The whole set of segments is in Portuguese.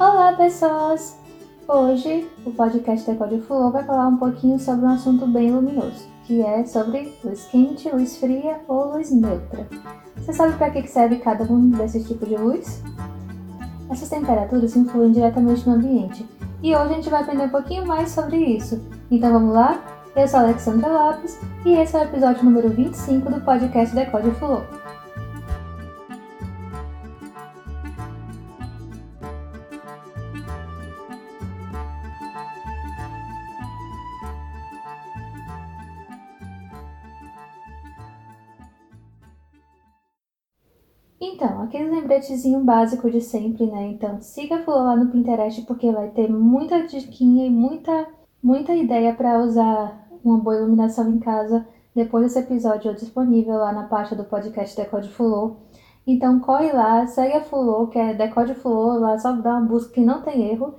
Olá, pessoas! Hoje o podcast Decode Flow vai falar um pouquinho sobre um assunto bem luminoso, que é sobre luz quente, luz fria ou luz neutra. Você sabe para que serve cada um desses tipos de luz? Essas temperaturas influem diretamente no ambiente e hoje a gente vai aprender um pouquinho mais sobre isso. Então vamos lá? Eu sou Alexandra Lopes e esse é o episódio número 25 do podcast Decode Flow. Aquele lembretezinho básico de sempre, né? Então, siga a Flor lá no Pinterest porque vai ter muita diquinha e muita, muita ideia para usar uma boa iluminação em casa. Depois desse episódio disponível lá na parte do podcast Decode Fulô. Então corre lá, segue a Fulô, que é Decode Fulô, lá só dá uma busca que não tem erro.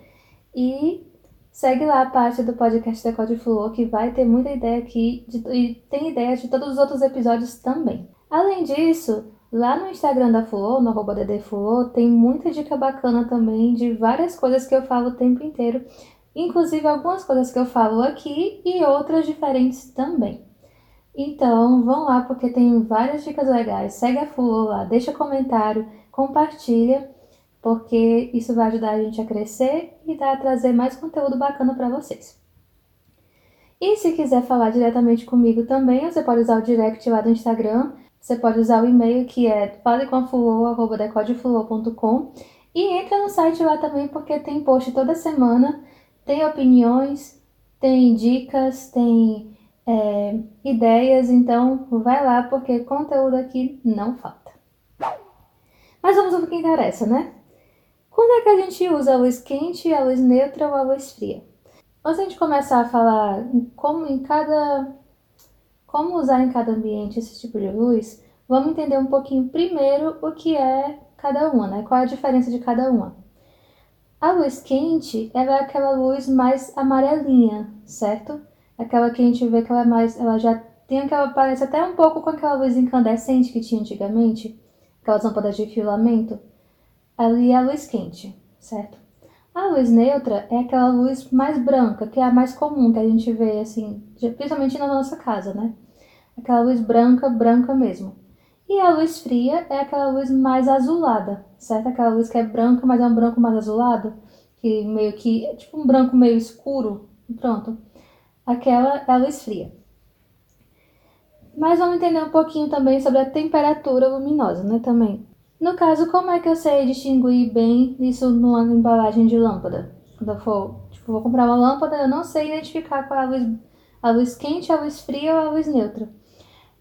E segue lá a parte do podcast Decode Fulô, que vai ter muita ideia aqui de, e tem ideia de todos os outros episódios também. Além disso, Lá no Instagram da Fulô, no arroba Fulô, tem muita dica bacana também de várias coisas que eu falo o tempo inteiro. Inclusive algumas coisas que eu falo aqui e outras diferentes também. Então, vão lá porque tem várias dicas legais. Segue a Fulô lá, deixa comentário, compartilha, porque isso vai ajudar a gente a crescer e a trazer mais conteúdo bacana para vocês. E se quiser falar diretamente comigo também, você pode usar o direct lá do Instagram, você pode usar o e-mail que é falecomafulô.com e entra no site lá também porque tem post toda semana, tem opiniões, tem dicas, tem é, ideias, então vai lá porque conteúdo aqui não falta. Mas vamos ao que interessa, né? Quando é que a gente usa a luz quente, a luz neutra ou a luz fria? Antes gente começar a falar como em cada como usar em cada ambiente esse tipo de luz, vamos entender um pouquinho primeiro o que é cada uma, né? Qual é a diferença de cada uma. A luz quente ela é aquela luz mais amarelinha, certo? Aquela que a gente vê que ela é mais, ela já tem aquela parece até um pouco com aquela luz incandescente que tinha antigamente, aquelas lâmpadas de filamento. Ali é a luz quente, certo? A luz neutra é aquela luz mais branca, que é a mais comum que a gente vê, assim, principalmente na nossa casa, né? Aquela luz branca, branca mesmo. E a luz fria é aquela luz mais azulada, certo? Aquela luz que é branca, mas é um branco mais azulado, que meio que, é tipo um branco meio escuro, pronto. Aquela é a luz fria. Mas vamos entender um pouquinho também sobre a temperatura luminosa, né, também. No caso, como é que eu sei distinguir bem isso numa embalagem de lâmpada? Quando eu for, tipo, vou comprar uma lâmpada, eu não sei identificar qual é a luz, a luz quente, a luz fria ou a luz neutra.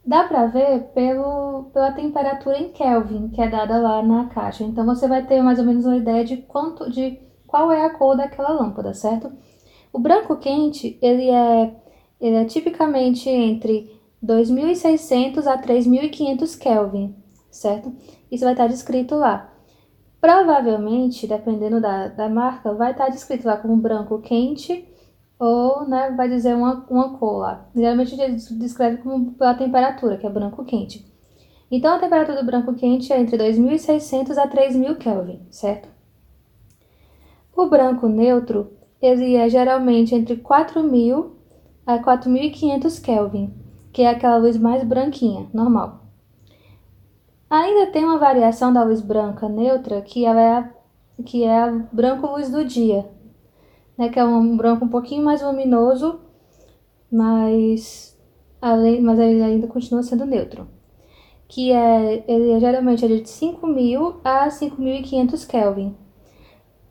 Dá para ver pelo, pela temperatura em Kelvin, que é dada lá na caixa. Então você vai ter mais ou menos uma ideia de quanto de qual é a cor daquela lâmpada, certo? O branco quente, ele é, ele é tipicamente entre 2600 a 3500 Kelvin, certo? Isso vai estar descrito lá. Provavelmente, dependendo da, da marca, vai estar descrito lá como branco quente ou né, vai dizer uma, uma cor lá. Geralmente a gente descreve como pela temperatura, que é branco quente. Então a temperatura do branco quente é entre 2600 a 3000 Kelvin, certo? O branco neutro, ele é geralmente entre 4000 a 4500 Kelvin, que é aquela luz mais branquinha, normal. Ainda tem uma variação da luz branca neutra, que ela é a, que é a branco luz do dia, né, que é um branco um pouquinho mais luminoso, mas, além, mas ele ainda continua sendo neutro. Que é, ele é geralmente é de 5.000 a 5.500 Kelvin.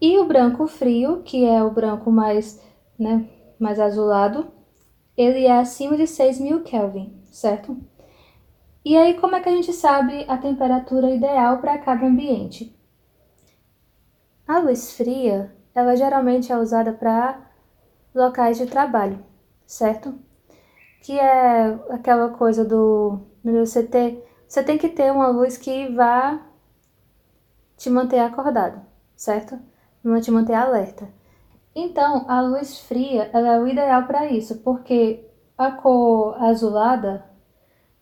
E o branco frio, que é o branco mais, né, mais azulado, ele é acima de 6.000 Kelvin, certo? E aí, como é que a gente sabe a temperatura ideal para cada ambiente? A luz fria, ela geralmente é usada para locais de trabalho, certo? Que é aquela coisa do você ter, você tem que ter uma luz que vá te manter acordado, certo? Não te manter alerta. Então, a luz fria, ela é o ideal para isso, porque a cor azulada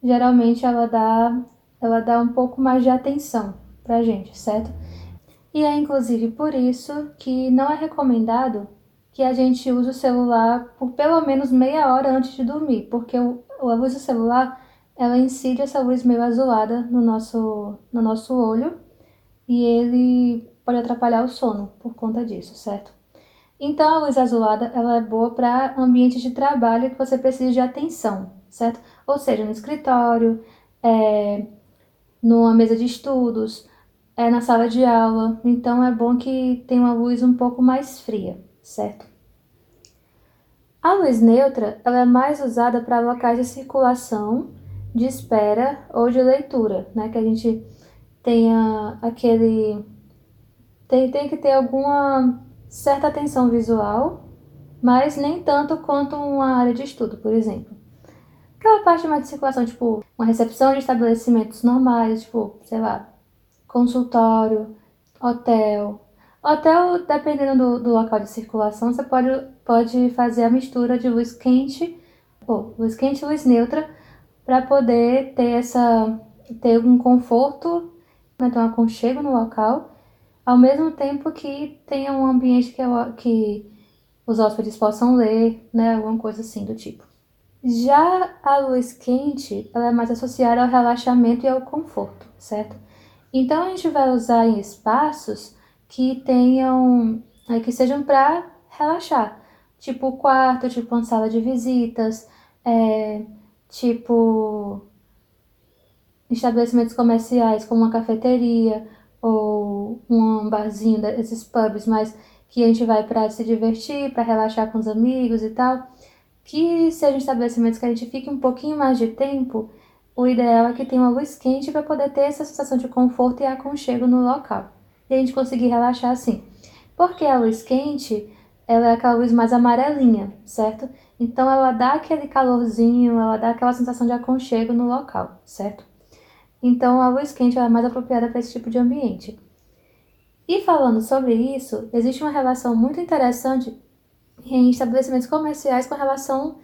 geralmente ela dá, ela dá um pouco mais de atenção pra gente, certo? E é inclusive por isso que não é recomendado que a gente use o celular por pelo menos meia hora antes de dormir, porque o, a luz do celular ela incide essa luz meio azulada no nosso, no nosso olho e ele pode atrapalhar o sono por conta disso, certo? Então a luz azulada ela é boa para ambientes de trabalho que você precisa de atenção, certo? Ou seja, no escritório, é, numa mesa de estudos, é na sala de aula. Então é bom que tenha uma luz um pouco mais fria, certo? A luz neutra ela é mais usada para locais de circulação, de espera ou de leitura, né? Que a gente tenha aquele tem, tem que ter alguma certa atenção visual, mas nem tanto quanto uma área de estudo, por exemplo. Aquela parte mais de circulação, tipo, uma recepção de estabelecimentos normais, tipo, sei lá, consultório, hotel. Hotel, dependendo do, do local de circulação, você pode, pode fazer a mistura de luz quente, ou luz quente e luz neutra, para poder ter essa ter um conforto, né, ter um aconchego no local, ao mesmo tempo que tenha um ambiente que, que os hóspedes possam ler, né, alguma coisa assim do tipo. Já a luz quente, ela é mais associada ao relaxamento e ao conforto, certo? Então a gente vai usar em espaços que tenham, é, que sejam para relaxar, tipo quarto, tipo uma sala de visitas, é, tipo estabelecimentos comerciais como uma cafeteria ou um barzinho desses pubs, mas que a gente vai para se divertir, para relaxar com os amigos e tal que sejam estabelecimentos que a gente fique um pouquinho mais de tempo, o ideal é que tenha uma luz quente para poder ter essa sensação de conforto e aconchego no local. E a gente conseguir relaxar assim. Porque a luz quente, ela é aquela luz mais amarelinha, certo? Então ela dá aquele calorzinho, ela dá aquela sensação de aconchego no local, certo? Então a luz quente é mais apropriada para esse tipo de ambiente. E falando sobre isso, existe uma relação muito interessante em estabelecimentos comerciais com relação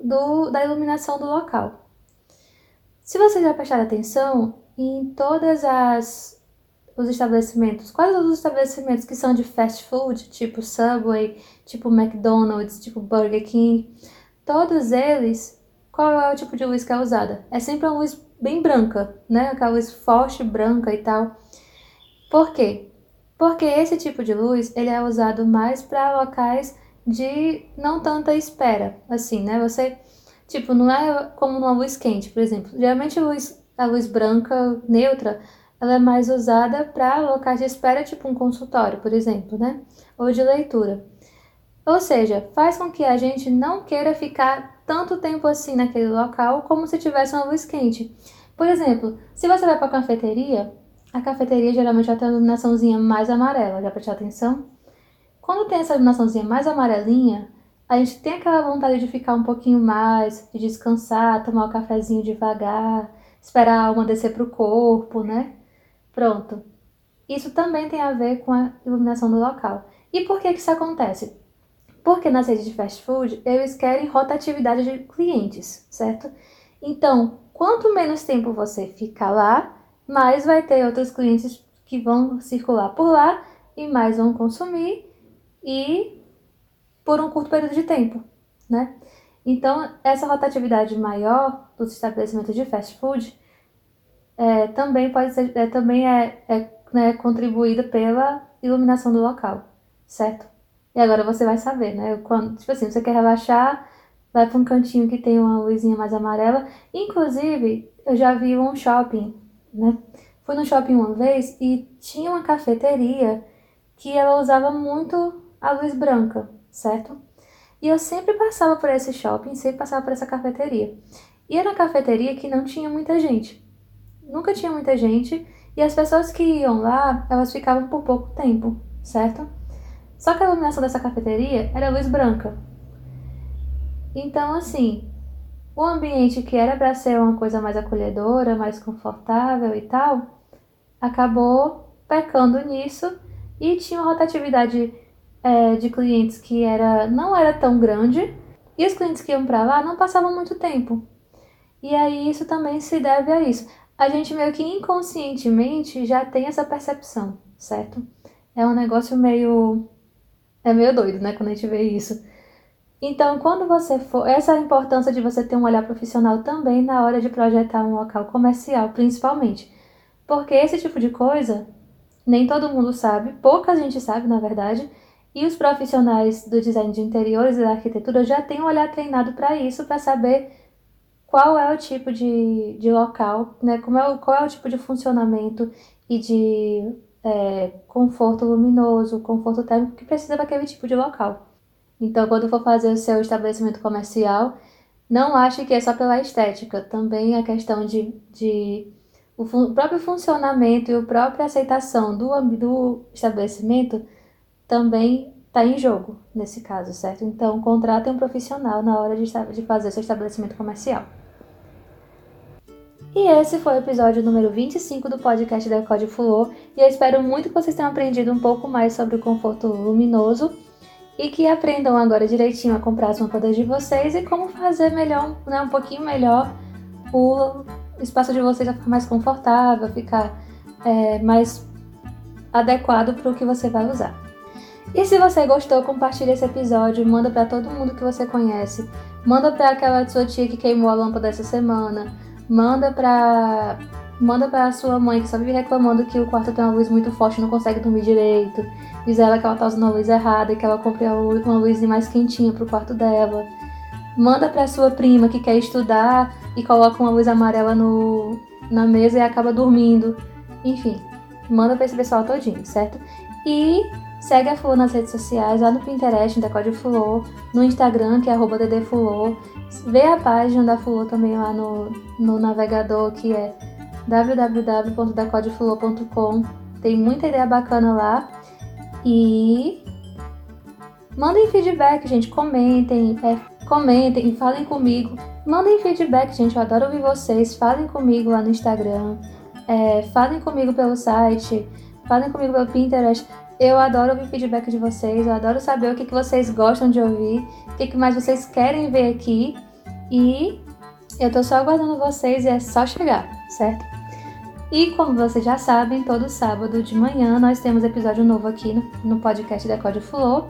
do, da iluminação do local. Se você já prestar atenção em todas as os estabelecimentos, quais os estabelecimentos que são de fast food, tipo Subway, tipo McDonald's, tipo Burger King, todos eles, qual é o tipo de luz que é usada? É sempre uma luz bem branca, né? Aquela luz forte, branca e tal. Por quê? Porque esse tipo de luz ele é usado mais para locais de não tanta espera, assim, né? Você, tipo, não é como numa luz quente, por exemplo. Geralmente a luz, a luz branca, neutra, ela é mais usada para locais de espera, tipo um consultório, por exemplo, né? Ou de leitura. Ou seja, faz com que a gente não queira ficar tanto tempo assim naquele local como se tivesse uma luz quente. Por exemplo, se você vai para a cafeteria, a cafeteria geralmente já tem uma iluminaçãozinha mais amarela, já prestou atenção? Quando tem essa iluminaçãozinha mais amarelinha, a gente tem aquela vontade de ficar um pouquinho mais, de descansar, tomar o um cafezinho devagar, esperar a alma descer para o corpo, né? Pronto. Isso também tem a ver com a iluminação do local. E por que, que isso acontece? Porque nas redes de fast food, eles querem rotatividade de clientes, certo? Então, quanto menos tempo você ficar lá, mais vai ter outros clientes que vão circular por lá e mais vão consumir e por um curto período de tempo, né? Então, essa rotatividade maior dos estabelecimentos de fast food é, também pode ser, é, também é, é né, contribuída pela iluminação do local, certo? E agora você vai saber, né? Quando, tipo assim, você quer relaxar, vai para um cantinho que tem uma luzinha mais amarela. Inclusive, eu já vi um shopping, né? Fui no shopping uma vez e tinha uma cafeteria que ela usava muito a luz branca, certo? E eu sempre passava por esse shopping, sempre passava por essa cafeteria. E era uma cafeteria que não tinha muita gente. Nunca tinha muita gente. E as pessoas que iam lá, elas ficavam por pouco tempo, certo? Só que a iluminação dessa cafeteria era luz branca. Então, assim, o ambiente que era para ser uma coisa mais acolhedora, mais confortável e tal, acabou pecando nisso e tinha uma rotatividade é, de clientes que era, não era tão grande e os clientes que iam para lá não passavam muito tempo. E aí isso também se deve a isso. A gente meio que inconscientemente já tem essa percepção, certo? É um negócio meio. É meio doido, né? Quando a gente vê isso. Então, quando você for. Essa é a importância de você ter um olhar profissional também na hora de projetar um local comercial, principalmente. Porque esse tipo de coisa nem todo mundo sabe, pouca gente sabe, na verdade, e os profissionais do design de interiores e da arquitetura já têm um olhar treinado para isso, para saber qual é o tipo de, de local, né, como é qual é o tipo de funcionamento e de é, conforto luminoso, conforto térmico que precisa daquele tipo de local. Então, quando for fazer o seu estabelecimento comercial, não ache que é só pela estética, também a questão de, de o, o próprio funcionamento e a própria aceitação do, do estabelecimento também está em jogo nesse caso, certo? Então, contrate um profissional na hora de, de fazer seu estabelecimento comercial. E esse foi o episódio número 25 do podcast da Code Fluor, e eu espero muito que vocês tenham aprendido um pouco mais sobre o conforto luminoso e que aprendam agora direitinho a comprar as lâmpadas de vocês e como fazer melhor, né, um pouquinho melhor o espaço de vocês vai ficar mais confortável, ficar é, mais adequado para o que você vai usar. E se você gostou, compartilhe esse episódio, manda para todo mundo que você conhece, manda para aquela sua tia que queimou a lâmpada essa semana, manda para manda para sua mãe que só vive reclamando que o quarto tem uma luz muito forte, não consegue dormir direito, diz ela que ela tá usando a luz errada e que ela compre uma luz mais quentinha pro quarto dela. Manda para sua prima que quer estudar e coloca uma luz amarela no, na mesa e acaba dormindo. Enfim, manda para esse pessoal todinho, certo? E segue a Fulô nas redes sociais, lá no Pinterest, Decode Fulô, no Instagram, que é arroba ddfulô. Vê a página da Fulô também lá no, no navegador, que é www.decodefulô.com. Tem muita ideia bacana lá. E mandem feedback, gente, comentem, é, comentem, falem comigo Mandem feedback, gente. Eu adoro ouvir vocês. Falem comigo lá no Instagram. É, falem comigo pelo site. Falem comigo pelo Pinterest. Eu adoro ouvir feedback de vocês. Eu adoro saber o que, que vocês gostam de ouvir. O que, que mais vocês querem ver aqui. E eu tô só aguardando vocês e é só chegar, certo? E como vocês já sabem, todo sábado de manhã nós temos episódio novo aqui no, no podcast da Code Flow.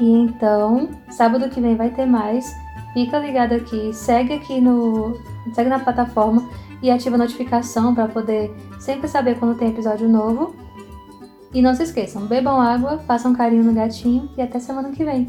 E então, sábado que vem vai ter mais. Fica ligado aqui, segue aqui no. segue na plataforma e ativa a notificação para poder sempre saber quando tem episódio novo. E não se esqueçam, bebam água, façam carinho no gatinho e até semana que vem.